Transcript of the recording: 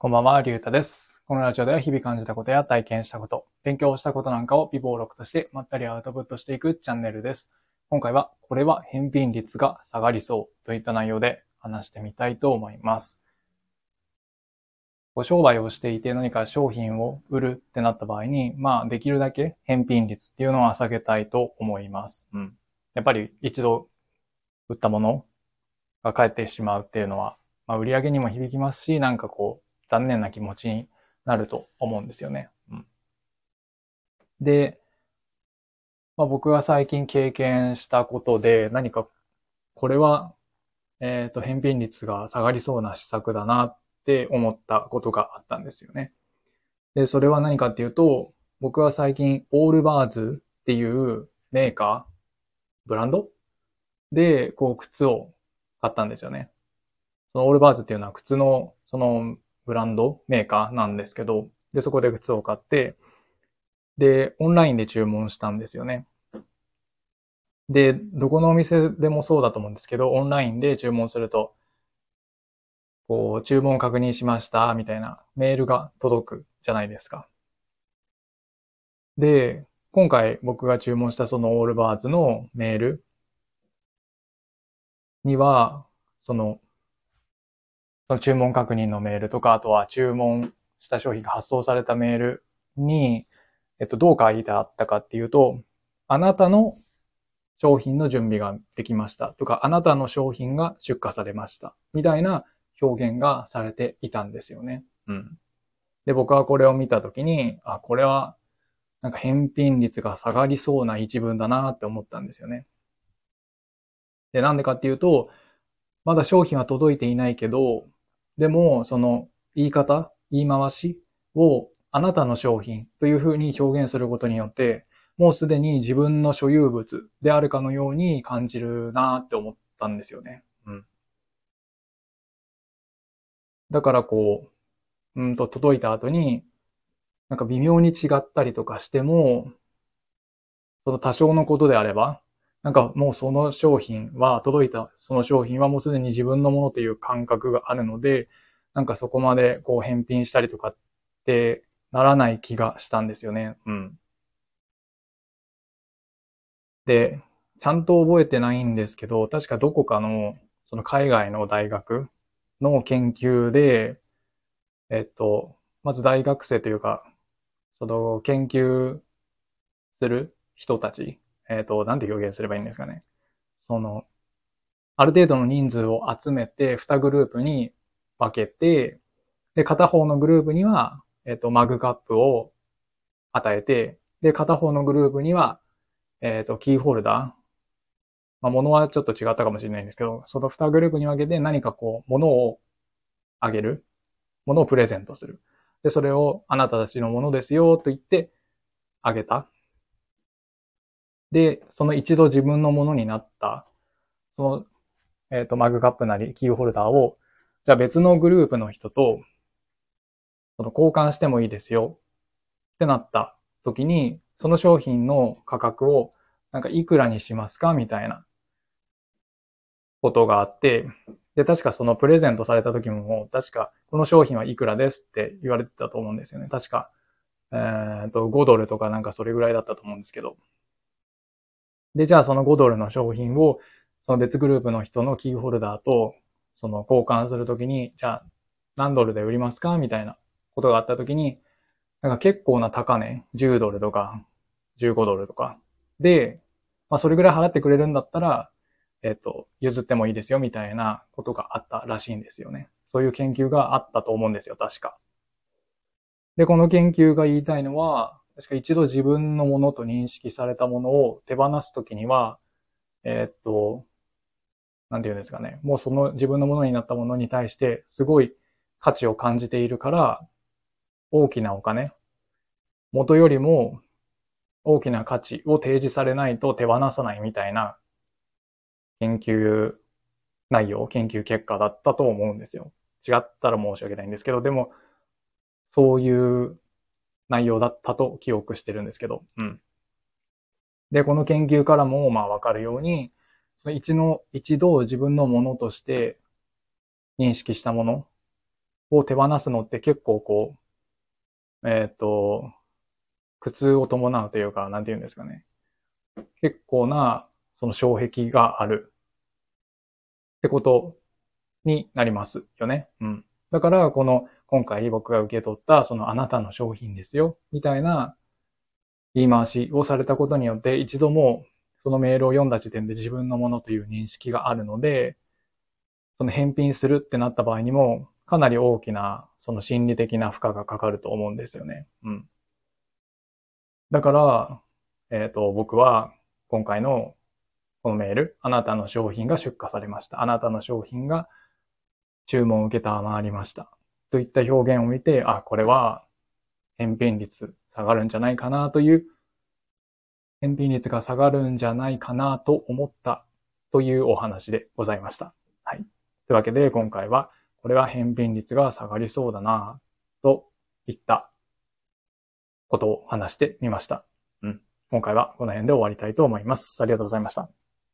こんばんは、りゅうたです。このラジオでは日々感じたことや体験したこと、勉強したことなんかを微暴録としてまったりアウトプットしていくチャンネルです。今回は、これは返品率が下がりそうといった内容で話してみたいと思います。ご商売をしていて何か商品を売るってなった場合に、まあ、できるだけ返品率っていうのは下げたいと思います。うん。やっぱり一度売ったものが返ってしまうっていうのは、まあ、売り上げにも響きますし、なんかこう、残念な気持ちになると思うんですよね。うん、で、まあ、僕が最近経験したことで、何かこれは、えっ、と、返品率が下がりそうな施策だなって思ったことがあったんですよね。で、それは何かっていうと、僕は最近、オールバーズっていうメーカー、ブランド？で、こう、靴を買ったんですよね。そのオールバーズっていうのは靴の、その、ブランド、メーカーなんですけど、で、そこで靴を買って、で、オンラインで注文したんですよね。で、どこのお店でもそうだと思うんですけど、オンラインで注文すると、こう、注文確認しました、みたいなメールが届くじゃないですか。で、今回僕が注文したそのオールバーズのメールには、その、その注文確認のメールとか、あとは注文した商品が発送されたメールに、えっと、どう書いてあったかっていうと、あなたの商品の準備ができましたとか、あなたの商品が出荷されましたみたいな表現がされていたんですよね。うん。で、僕はこれを見たときに、あ、これはなんか返品率が下がりそうな一文だなって思ったんですよね。で、なんでかっていうと、まだ商品は届いていないけど、でも、その言い方、言い回しをあなたの商品というふうに表現することによって、もうすでに自分の所有物であるかのように感じるなって思ったんですよね。うん。だからこう、うんと届いた後に、なんか微妙に違ったりとかしても、その多少のことであれば、なんかもうその商品は、届いたその商品はもうすでに自分のものという感覚があるので、なんかそこまでこう返品したりとかってならない気がしたんですよね。うん。で、ちゃんと覚えてないんですけど、確かどこかの、その海外の大学の研究で、えっと、まず大学生というか、その研究する人たち、えっ、と、なんて表現すればいいんですかね。その、ある程度の人数を集めて、2グループに分けて、で、片方のグループには、えっ、と、マグカップを与えて、で、片方のグループには、えっ、と、キーホルダー。まあ、物はちょっと違ったかもしれないんですけど、その2グループに分けて何かこう、物をあげる。物をプレゼントする。で、それをあなたたちのものですよと言ってあげた。で、その一度自分のものになった、その、えっ、と、マグカップなりキーホルダーを、じゃあ別のグループの人と、その交換してもいいですよってなった時に、その商品の価格を、なんかいくらにしますか？みたいなことがあって、で、確かそのプレゼントされた時も、確かこの商品はいくらです？って言われてたと思うんですよね。確か、えっ、と、5ドルとかなんかそれぐらいだったと思うんですけど。で、じゃあその5ドルの商品を、その別グループの人のキーホルダーと、その交換するときに、じゃあ何ドルで売りますか？みたいなことがあったときに、なんか結構な高値、10ドルとか、15ドルとか。で、まあそれぐらい払ってくれるんだったら、えっと、譲ってもいいですよみたいなことがあったらしいんですよね。そういう研究があったと思うんですよ、確か。で、この研究が言いたいのは、確か一度自分のものと認識されたものを手放すときには、えーっと、なんて言うんですかね。もうその自分のものになったものに対してすごい価値を感じているから、大きなお金、元よりも大きな価値を提示されないと手放さないみたいな研究内容、研究結果だったと思うんですよ。違ったら申し訳ないんですけど、でも、そういう内容だったと記憶してるんですけど、うん。で、この研究からも、まあわかるように、その一の、一度自分のものとして認識したものを手放すのって結構こう、えっ、ー、と、苦痛を伴うというか、なんて言うんですかね。結構な、その障壁があるってことになりますよね。うん。だから、この、今回僕が受け取った、そのあなたの商品ですよ、みたいな言い回しをされたことによって、一度もそのメールを読んだ時点で自分のものという認識があるので、その返品するってなった場合にも、かなり大きな、その心理的な負荷がかかると思うんですよね。うん。だから、えっ、ー、と、僕は、今回のこのメール、あなたの商品が出荷されました。あなたの商品が注文を受けたまわりました。といった表現を見て、あ、これは返品率下がるんじゃないかなという、返品率が下がるんじゃないかなと思ったというお話でございました。はい。というわけで今回は、これは返品率が下がりそうだなといったことを話してみました。うん。今回はこの辺で終わりたいと思います。ありがとうございました。